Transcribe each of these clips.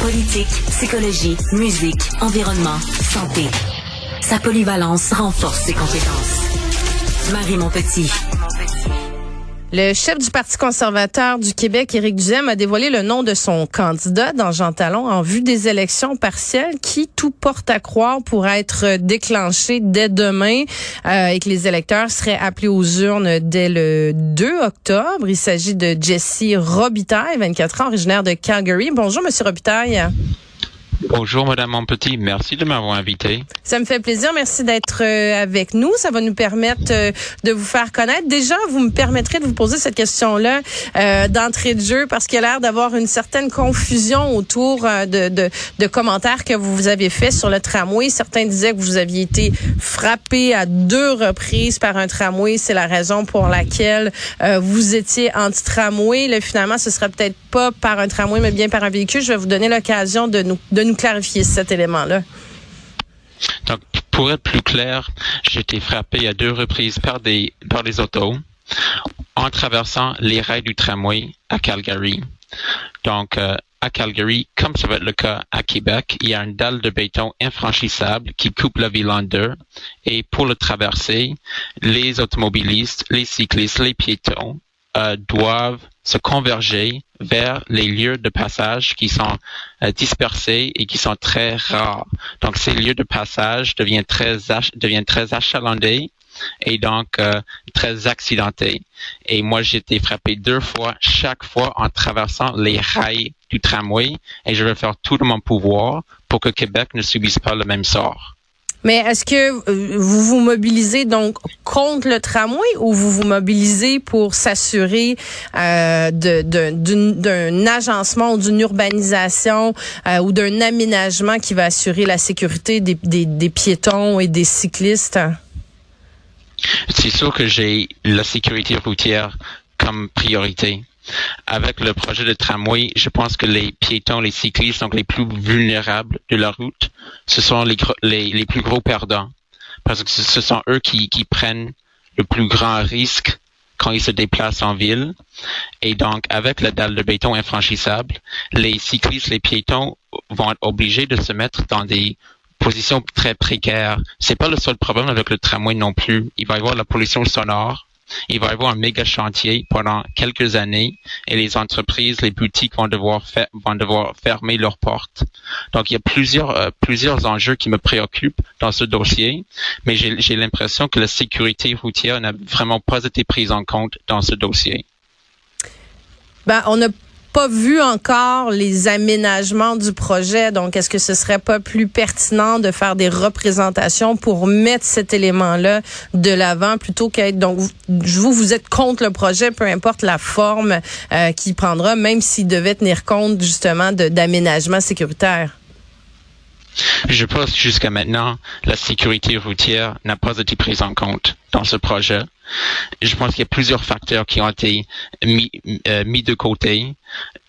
Politique, psychologie, musique, environnement, santé. Sa polyvalence renforce ses compétences. Marie Montpetit. Le chef du Parti conservateur du Québec, Éric Duhem, a dévoilé le nom de son candidat dans Jean Talon en vue des élections partielles qui, tout porte à croire, pourraient être déclenchées dès demain euh, et que les électeurs seraient appelés aux urnes dès le 2 octobre. Il s'agit de Jesse Robitaille, 24 ans, originaire de Calgary. Bonjour, Monsieur Robitaille. Bonjour, Madame Monpetit. Merci de m'avoir invité. Ça me fait plaisir. Merci d'être euh, avec nous. Ça va nous permettre euh, de vous faire connaître. Déjà, vous me permettrez de vous poser cette question-là euh, d'entrée de jeu parce qu'il y a l'air d'avoir une certaine confusion autour de, de, de, commentaires que vous avez faits sur le tramway. Certains disaient que vous aviez été frappé à deux reprises par un tramway. C'est la raison pour laquelle vous étiez anti-tramway. Finalement, ce sera peut-être pas par un tramway, mais bien par un véhicule. Je vais vous donner l'occasion de nous, de nous clarifier cet élément-là. Donc, pour être plus clair, j'ai été frappé à deux reprises par des, par les autos en traversant les rails du tramway à Calgary. Donc, euh, à Calgary, comme ça va être le cas à Québec, il y a une dalle de béton infranchissable qui coupe la ville en deux. Et pour le traverser, les automobilistes, les cyclistes, les piétons euh, doivent se converger vers les lieux de passage qui sont euh, dispersés et qui sont très rares. Donc ces lieux de passage deviennent très achalandés et donc euh, très accidentés. Et moi j'ai été frappé deux fois, chaque fois en traversant les rails du tramway et je vais faire tout de mon pouvoir pour que Québec ne subisse pas le même sort. Mais est-ce que euh, vous vous mobilisez donc contre le tramway ou vous vous mobilisez pour s'assurer euh, d'un agencement ou d'une urbanisation euh, ou d'un aménagement qui va assurer la sécurité des, des, des piétons et des cyclistes? C'est sûr que j'ai la sécurité routière comme priorité. Avec le projet de tramway, je pense que les piétons, les cyclistes sont les plus vulnérables de la route. Ce sont les, les, plus gros perdants parce que ce sont eux qui, qui prennent le plus grand risque quand ils se déplacent en ville. Et donc, avec la dalle de béton infranchissable, les cyclistes, les piétons vont être obligés de se mettre dans des positions très précaires. C'est pas le seul problème avec le tramway non plus. Il va y avoir la pollution sonore il va y avoir un méga chantier pendant quelques années et les entreprises, les boutiques vont devoir, vont devoir fermer leurs portes. Donc, il y a plusieurs, euh, plusieurs enjeux qui me préoccupent dans ce dossier, mais j'ai l'impression que la sécurité routière n'a vraiment pas été prise en compte dans ce dossier. Ben, on a pas vu encore les aménagements du projet. Donc, est-ce que ce serait pas plus pertinent de faire des représentations pour mettre cet élément-là de l'avant plutôt qu'être donc vous vous êtes contre le projet, peu importe la forme euh, qu'il prendra, même s'il devait tenir compte justement d'aménagement sécuritaire. Je pense jusqu'à maintenant, la sécurité routière n'a pas été prise en compte dans ce projet. Je pense qu'il y a plusieurs facteurs qui ont été mis, euh, de côté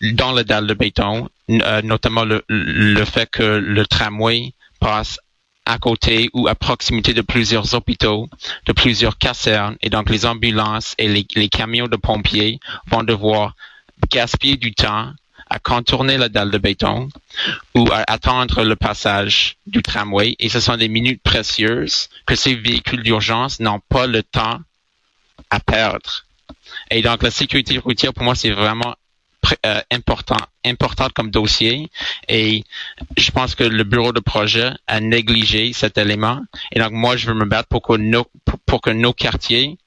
dans le dalle de béton, euh, notamment le, fait que le tramway passe à côté ou à proximité de plusieurs hôpitaux, de plusieurs casernes, et donc les ambulances et les camions de pompiers vont devoir gaspiller du temps à contourner la dalle de béton ou à attendre le passage du tramway. Et ce sont des minutes précieuses que ces véhicules d'urgence n'ont pas le temps à perdre. Et donc la sécurité routière, pour moi, c'est vraiment euh, important, important comme dossier. Et je pense que le bureau de projet a négligé cet élément. Et donc moi, je veux me battre pour que nos, que nos quartiers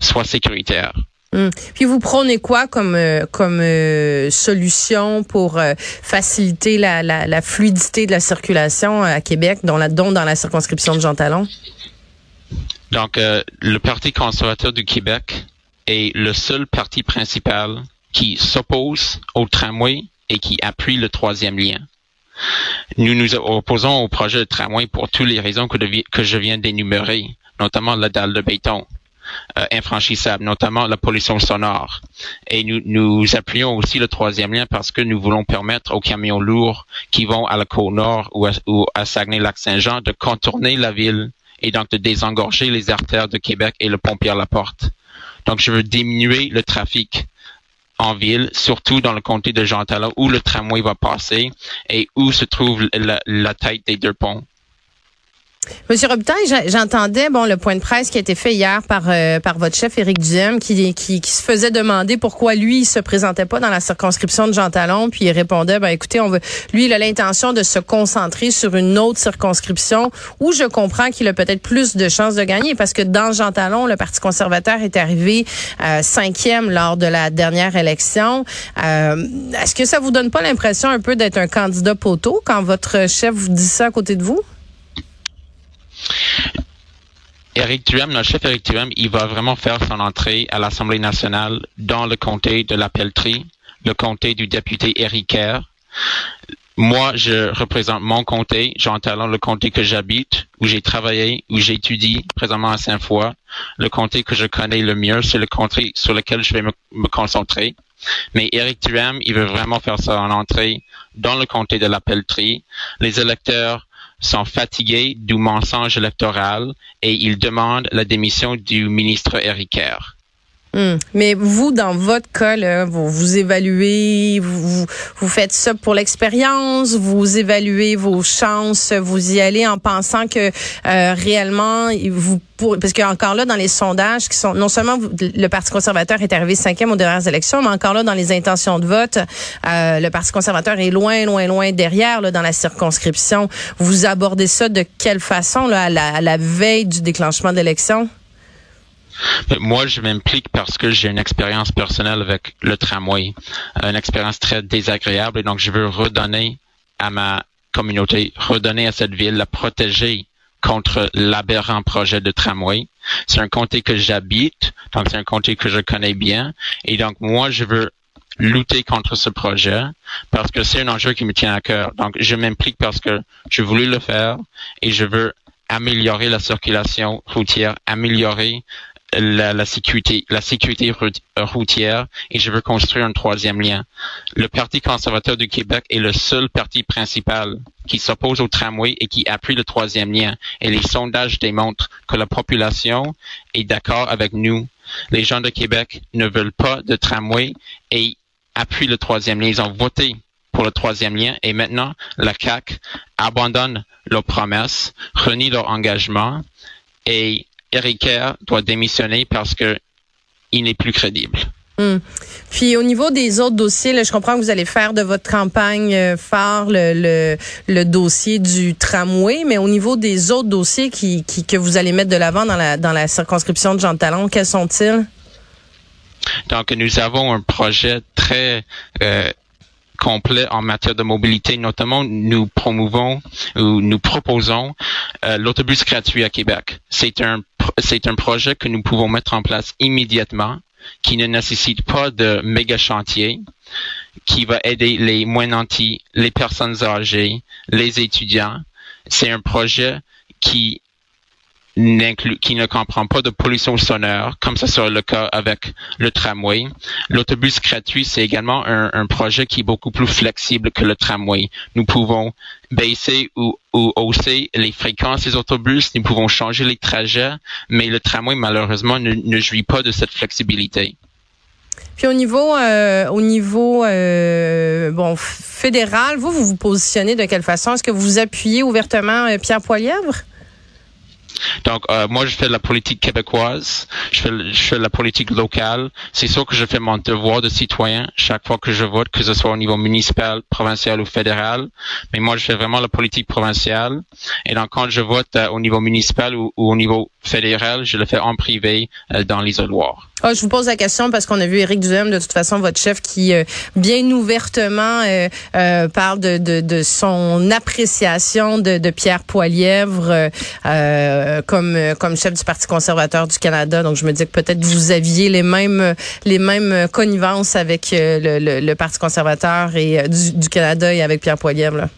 soient sécuritaires. Hum. Puis vous prenez quoi comme euh, comme euh, solution pour faciliter la, fluidité de la circulation à Québec, dont, la, dont dans la circonscription de Jean Talon? Donc, le Parti conservateur du Québec est le seul parti principal qui s'oppose au tramway et qui appuie le troisième lien. Nous nous opposons au projet de tramway pour toutes les raisons que, je viens d'énumérer, notamment la dalle de béton, euh, infranchissable, notamment la pollution sonore. Et nous, nous appuyons aussi le troisième lien parce que nous voulons permettre aux camions lourds qui vont à la Côte-Nord ou à, Saguenay-Lac-Saint-Jean de contourner la ville et donc de désengorger les artères de Québec et le pompier à la porte. Donc, je veux diminuer le trafic en ville, surtout dans le comté de Jean Talon, où le tramway va passer et où se trouve la tête des deux ponts. Monsieur Robitaille, j'entendais bon le point de presse qui a été fait hier par euh, par votre chef Éric Duhem qui, qui, se faisait demander pourquoi lui il se présentait pas dans la circonscription de Jean Talon puis il répondait ben écoutez on veut lui il a l'intention de se concentrer sur une autre circonscription où je comprends qu'il a peut-être plus de chances de gagner parce que dans Jean Talon le Parti conservateur est arrivé euh, cinquième lors de la dernière élection. Euh, est-ce que ça vous donne pas l'impression un peu d'être un candidat poteau quand votre chef vous dit ça à côté de vous? Eric Duhem, notre chef Eric Duhem, il va vraiment faire son entrée à l'Assemblée nationale dans le comté de la Pelletrie, le comté du député Eric Kerr. Moi, je représente mon comté, j'entends le comté que j'habite, où j'ai travaillé, où j'étudie présentement à Saint-Foy. Le comté que je connais le mieux, c'est le comté sur lequel je vais me, concentrer. Mais Eric Duhem, il veut vraiment faire son entrée dans le comté de la Pelletrie. Les électeurs sont fatigués du mensonge électoral et ils demandent la démission du ministre Hmm. Mais vous, dans votre cas, vous, vous évaluez, vous, vous faites ça pour l'expérience, vous évaluez vos chances, vous y allez en pensant que euh, réellement, vous parce qu'encore là, dans les sondages qui sont, non seulement le Parti conservateur est arrivé cinquième aux dernières élections, mais encore là, dans les intentions de vote, euh, le Parti conservateur est loin, loin, loin derrière là, dans la circonscription. Vous abordez ça de quelle façon là, à, la, à la veille du déclenchement d'élections? Moi, je m'implique parce que j'ai une expérience personnelle avec le tramway, une expérience très désagréable, et donc je veux redonner à ma communauté, redonner à cette ville, la protéger contre l'aberrant projet de tramway. C'est un comté que j'habite, donc c'est un comté que je connais bien, et donc moi, je veux lutter contre ce projet parce que c'est un enjeu qui me tient à cœur. Donc, je m'implique parce que je voulais le faire et je veux améliorer la circulation routière, améliorer la, sécurité, la sécurité routière et je veux construire un troisième lien. Le Parti conservateur du Québec est le seul parti principal qui s'oppose au tramway et qui appuie le troisième lien. Et les sondages démontrent que la population est d'accord avec nous. Les gens de Québec ne veulent pas de tramway et appuient le troisième lien. Ils ont voté pour le troisième lien et maintenant la CAC abandonne leurs promesses, renie leur engagement et Eric doit démissionner parce que il n'est plus crédible. Hmm. Puis au niveau des autres dossiers, je comprends que vous allez faire de votre campagne euh, phare le, le, dossier du tramway, mais au niveau des autres dossiers qui, qui que vous allez mettre de l'avant dans la, dans la circonscription de Jean Talon, quels sont-ils? Donc, nous avons un projet très euh, complet en matière de mobilité. Notamment, nous promouvons ou nous proposons euh, l'autobus gratuit à Québec. C'est un c'est un projet que nous pouvons mettre en place immédiatement, qui ne nécessite pas de méga chantier, qui va aider les moins nantis, les personnes âgées, les étudiants. C'est un projet qui qui ne comprend pas de pollution sonore, comme ça sera le cas avec le tramway. L'autobus gratuit, c'est également un, projet qui est beaucoup plus flexible que le tramway. Nous pouvons baisser ou, hausser les fréquences des autobus, nous pouvons changer les trajets, mais le tramway, malheureusement, ne, jouit pas de cette flexibilité. Puis au niveau, euh, au niveau euh, bon fédéral, vous, vous vous positionnez de quelle façon? Est-ce que vous appuyez ouvertement euh, Pierre Poilièvre? Donc, euh, moi, je fais la politique québécoise, je fais, la politique locale. C'est sûr que je fais mon devoir de citoyen chaque fois que je vote, que ce soit au niveau municipal, provincial ou fédéral. Mais moi, je fais vraiment la politique provinciale. Et donc, quand je vote euh, au niveau municipal ou, au niveau fédéral, je le fais en privé euh, dans l'isoloir. Ah, je vous pose la question parce qu'on a vu Éric Duhem, de toute façon, votre chef, qui bien ouvertement parle de, de, de, son appréciation de, de Pierre Poilièvre. Euh, comme euh, comme chef du Parti conservateur du Canada. Donc je me dis que peut-être vous aviez les mêmes les mêmes connivences avec euh, le, Parti conservateur et du, Canada et avec Pierre Poilievre.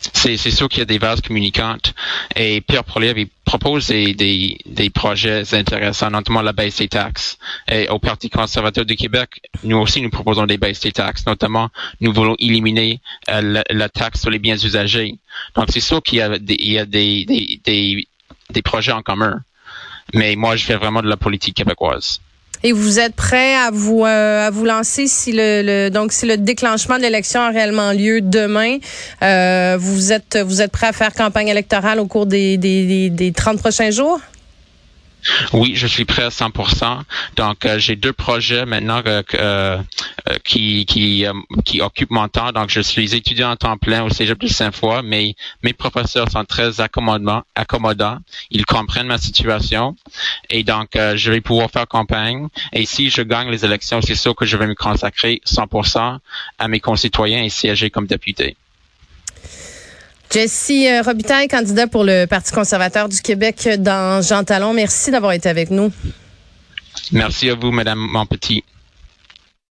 C'est, sûr qu'il y a des vases communicantes. Et Pierre Poilievre, il propose des, des, projets intéressants, notamment la baisse des taxes. Et au Parti conservateur du Québec, nous aussi, nous proposons des baisses des taxes. Notamment, nous voulons éliminer la, taxe sur les biens usagés. Donc, c'est sûr qu'il y a des projets en commun. Mais moi, je fais vraiment de la politique québécoise. Et vous êtes prêt à vous euh, à vous lancer si le, donc si le déclenchement de l'élection a réellement lieu demain, euh, vous êtes vous êtes prêt à faire campagne électorale au cours des des, des 30 prochains jours? Oui, je suis prêt à 100%. Donc, euh, j'ai deux projets maintenant euh, euh, qui occupent mon temps. Donc, je suis étudiant en temps plein au Cégep de Saint-Foy, mais mes professeurs sont très accommodants. accommodants. Ils comprennent ma situation. Et donc, je vais pouvoir faire campagne. Et si je gagne les élections, c'est sûr que je vais me consacrer 100% à mes concitoyens et siéger comme député. Jessie euh, Robitaille, candidat pour le Parti conservateur du Québec dans Jean Talon. Merci d'avoir été avec nous. Merci à vous, Madame Montpetit.